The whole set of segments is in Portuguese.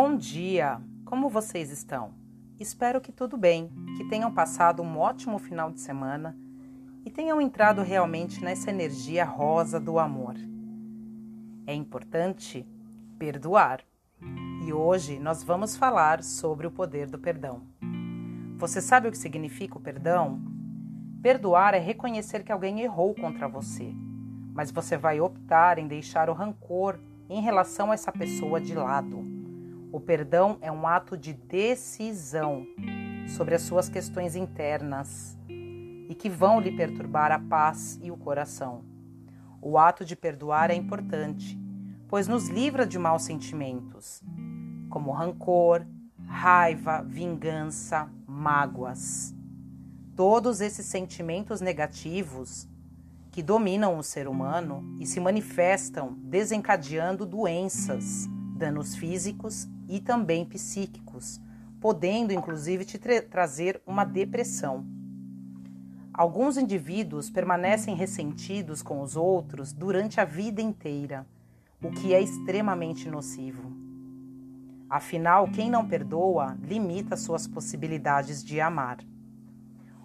Bom dia! Como vocês estão? Espero que tudo bem, que tenham passado um ótimo final de semana e tenham entrado realmente nessa energia rosa do amor. É importante perdoar e hoje nós vamos falar sobre o poder do perdão. Você sabe o que significa o perdão? Perdoar é reconhecer que alguém errou contra você, mas você vai optar em deixar o rancor em relação a essa pessoa de lado o perdão é um ato de decisão sobre as suas questões internas e que vão lhe perturbar a paz e o coração. O ato de perdoar é importante, pois nos livra de maus sentimentos, como rancor, raiva, vingança, mágoas. Todos esses sentimentos negativos que dominam o ser humano e se manifestam desencadeando doenças, danos físicos e também psíquicos, podendo inclusive te tra trazer uma depressão. Alguns indivíduos permanecem ressentidos com os outros durante a vida inteira, o que é extremamente nocivo. Afinal, quem não perdoa limita suas possibilidades de amar.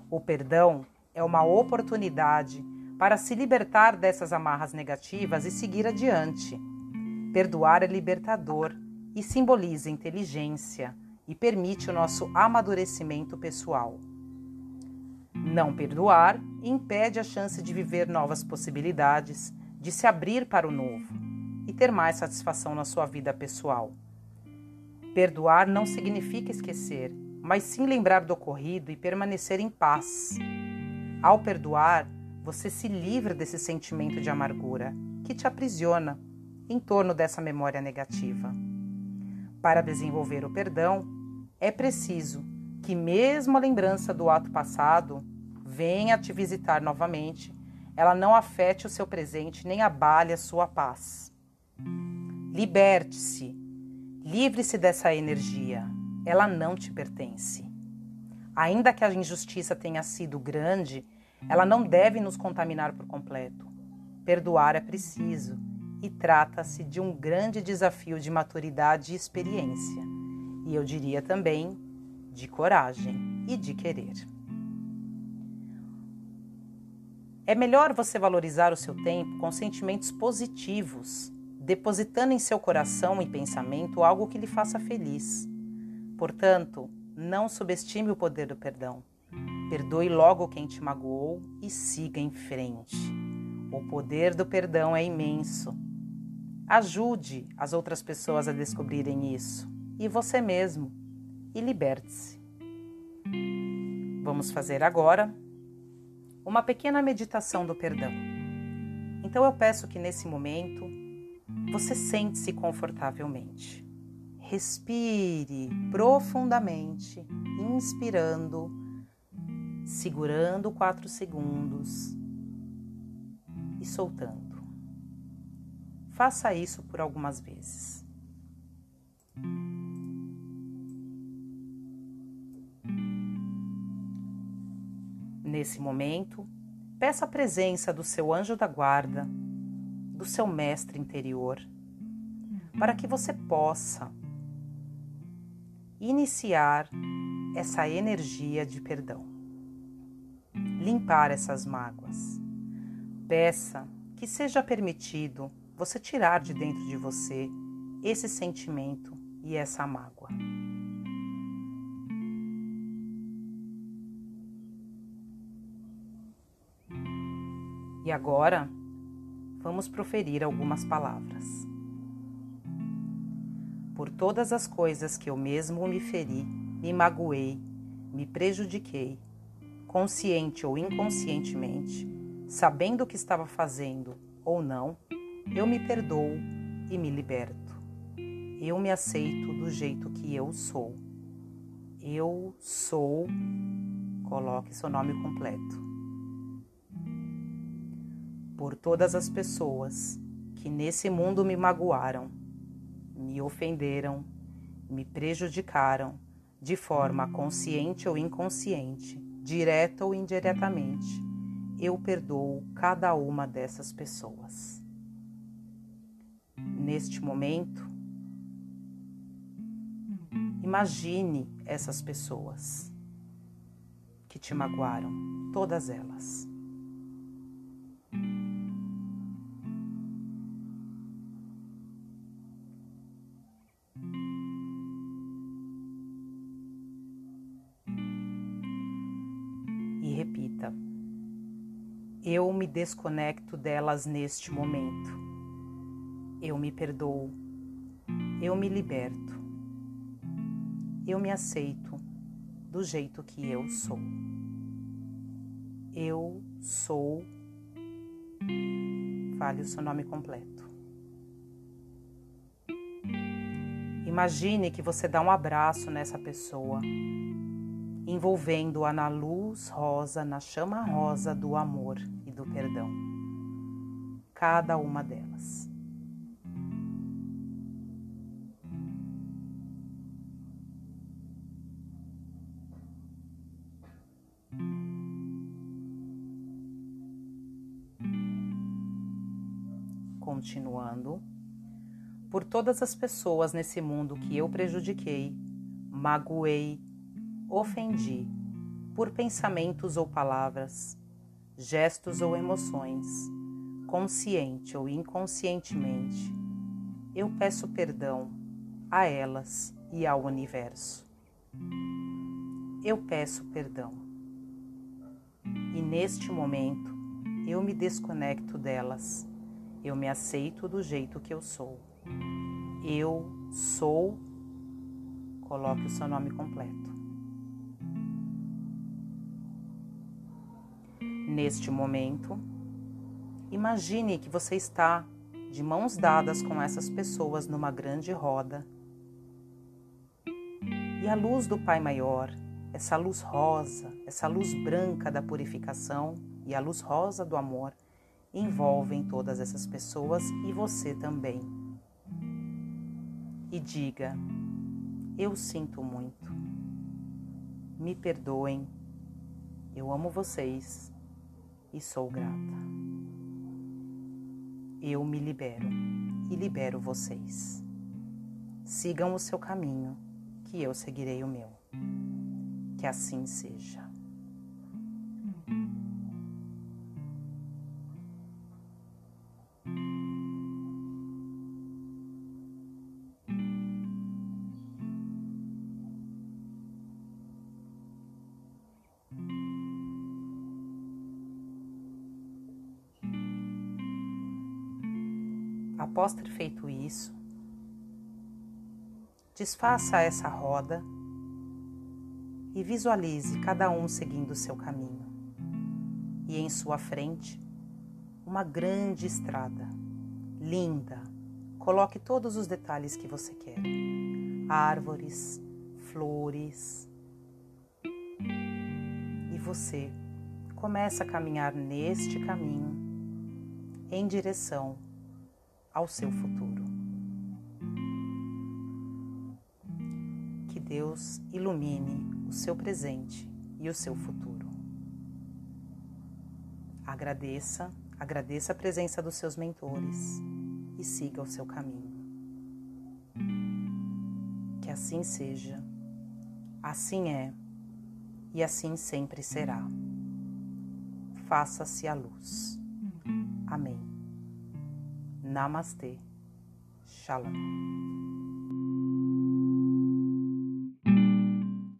O perdão é uma oportunidade para se libertar dessas amarras negativas e seguir adiante. Perdoar é libertador e simboliza inteligência e permite o nosso amadurecimento pessoal. Não perdoar impede a chance de viver novas possibilidades, de se abrir para o novo e ter mais satisfação na sua vida pessoal. Perdoar não significa esquecer, mas sim lembrar do ocorrido e permanecer em paz. Ao perdoar, você se livra desse sentimento de amargura que te aprisiona em torno dessa memória negativa. Para desenvolver o perdão, é preciso que, mesmo a lembrança do ato passado venha te visitar novamente, ela não afete o seu presente nem abale a sua paz. Liberte-se, livre-se dessa energia, ela não te pertence. Ainda que a injustiça tenha sido grande, ela não deve nos contaminar por completo. Perdoar é preciso e trata-se de um grande desafio de maturidade e experiência, e eu diria também de coragem e de querer. É melhor você valorizar o seu tempo com sentimentos positivos, depositando em seu coração e pensamento algo que lhe faça feliz. Portanto, não subestime o poder do perdão. Perdoe logo quem te magoou e siga em frente. O poder do perdão é imenso Ajude as outras pessoas a descobrirem isso e você mesmo e liberte-se. Vamos fazer agora uma pequena meditação do perdão. Então eu peço que nesse momento você sente-se confortavelmente. Respire profundamente, inspirando, segurando quatro segundos e soltando. Faça isso por algumas vezes. Nesse momento, peça a presença do seu anjo da guarda, do seu mestre interior, para que você possa iniciar essa energia de perdão, limpar essas mágoas. Peça que seja permitido você tirar de dentro de você esse sentimento e essa mágoa. E agora, vamos proferir algumas palavras. Por todas as coisas que eu mesmo me feri, me magoei, me prejudiquei, consciente ou inconscientemente, sabendo o que estava fazendo ou não, eu me perdoo e me liberto. Eu me aceito do jeito que eu sou. Eu sou. Coloque seu nome completo. Por todas as pessoas que nesse mundo me magoaram, me ofenderam, me prejudicaram de forma consciente ou inconsciente, direta ou indiretamente, eu perdoo cada uma dessas pessoas neste momento, Imagine essas pessoas que te magoaram, todas elas. E repita: Eu me desconecto delas neste momento. Eu me perdoo. Eu me liberto. Eu me aceito do jeito que eu sou. Eu sou. Fale o seu nome completo. Imagine que você dá um abraço nessa pessoa, envolvendo-a na luz rosa, na chama rosa do amor e do perdão. Cada uma delas. Continuando, por todas as pessoas nesse mundo que eu prejudiquei, magoei, ofendi, por pensamentos ou palavras, gestos ou emoções, consciente ou inconscientemente, eu peço perdão a elas e ao universo. Eu peço perdão. E neste momento eu me desconecto delas eu me aceito do jeito que eu sou. Eu sou. Coloque o seu nome completo. Neste momento, imagine que você está de mãos dadas com essas pessoas numa grande roda. E a luz do Pai Maior, essa luz rosa, essa luz branca da purificação e a luz rosa do amor envolvem todas essas pessoas e você também. E diga: Eu sinto muito. Me perdoem. Eu amo vocês e sou grata. Eu me libero e libero vocês. Sigam o seu caminho, que eu seguirei o meu. Que assim seja. Após ter feito isso, desfaça essa roda e visualize cada um seguindo o seu caminho. E em sua frente, uma grande estrada, linda. Coloque todos os detalhes que você quer: árvores, flores. E você começa a caminhar neste caminho em direção ao seu futuro. Que Deus ilumine o seu presente e o seu futuro. Agradeça, agradeça a presença dos seus mentores e siga o seu caminho. Que assim seja, assim é e assim sempre será. Faça-se a luz. Amém. Namastê. Shalom.